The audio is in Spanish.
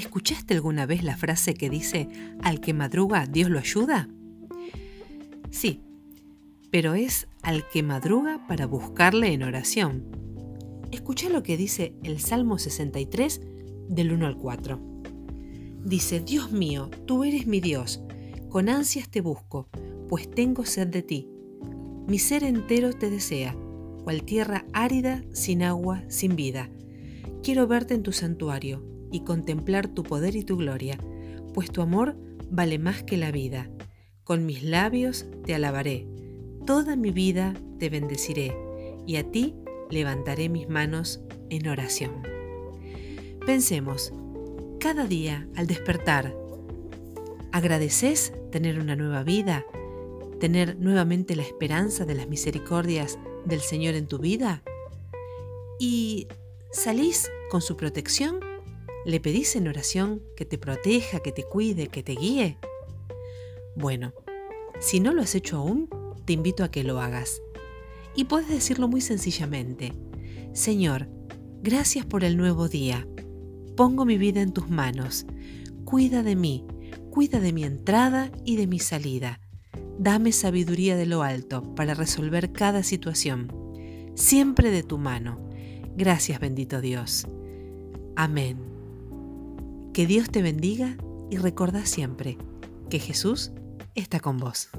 ¿Escuchaste alguna vez la frase que dice, al que madruga, Dios lo ayuda? Sí, pero es al que madruga para buscarle en oración. Escucha lo que dice el Salmo 63 del 1 al 4. Dice, Dios mío, tú eres mi Dios, con ansias te busco, pues tengo sed de ti. Mi ser entero te desea, cual tierra árida, sin agua, sin vida. Quiero verte en tu santuario y contemplar tu poder y tu gloria, pues tu amor vale más que la vida. Con mis labios te alabaré, toda mi vida te bendeciré, y a ti levantaré mis manos en oración. Pensemos, cada día al despertar, ¿agradeces tener una nueva vida? ¿Tener nuevamente la esperanza de las misericordias del Señor en tu vida? ¿Y salís con su protección? ¿Le pedís en oración que te proteja, que te cuide, que te guíe? Bueno, si no lo has hecho aún, te invito a que lo hagas. Y puedes decirlo muy sencillamente. Señor, gracias por el nuevo día. Pongo mi vida en tus manos. Cuida de mí, cuida de mi entrada y de mi salida. Dame sabiduría de lo alto para resolver cada situación. Siempre de tu mano. Gracias bendito Dios. Amén. Que Dios te bendiga y recuerda siempre que Jesús está con vos.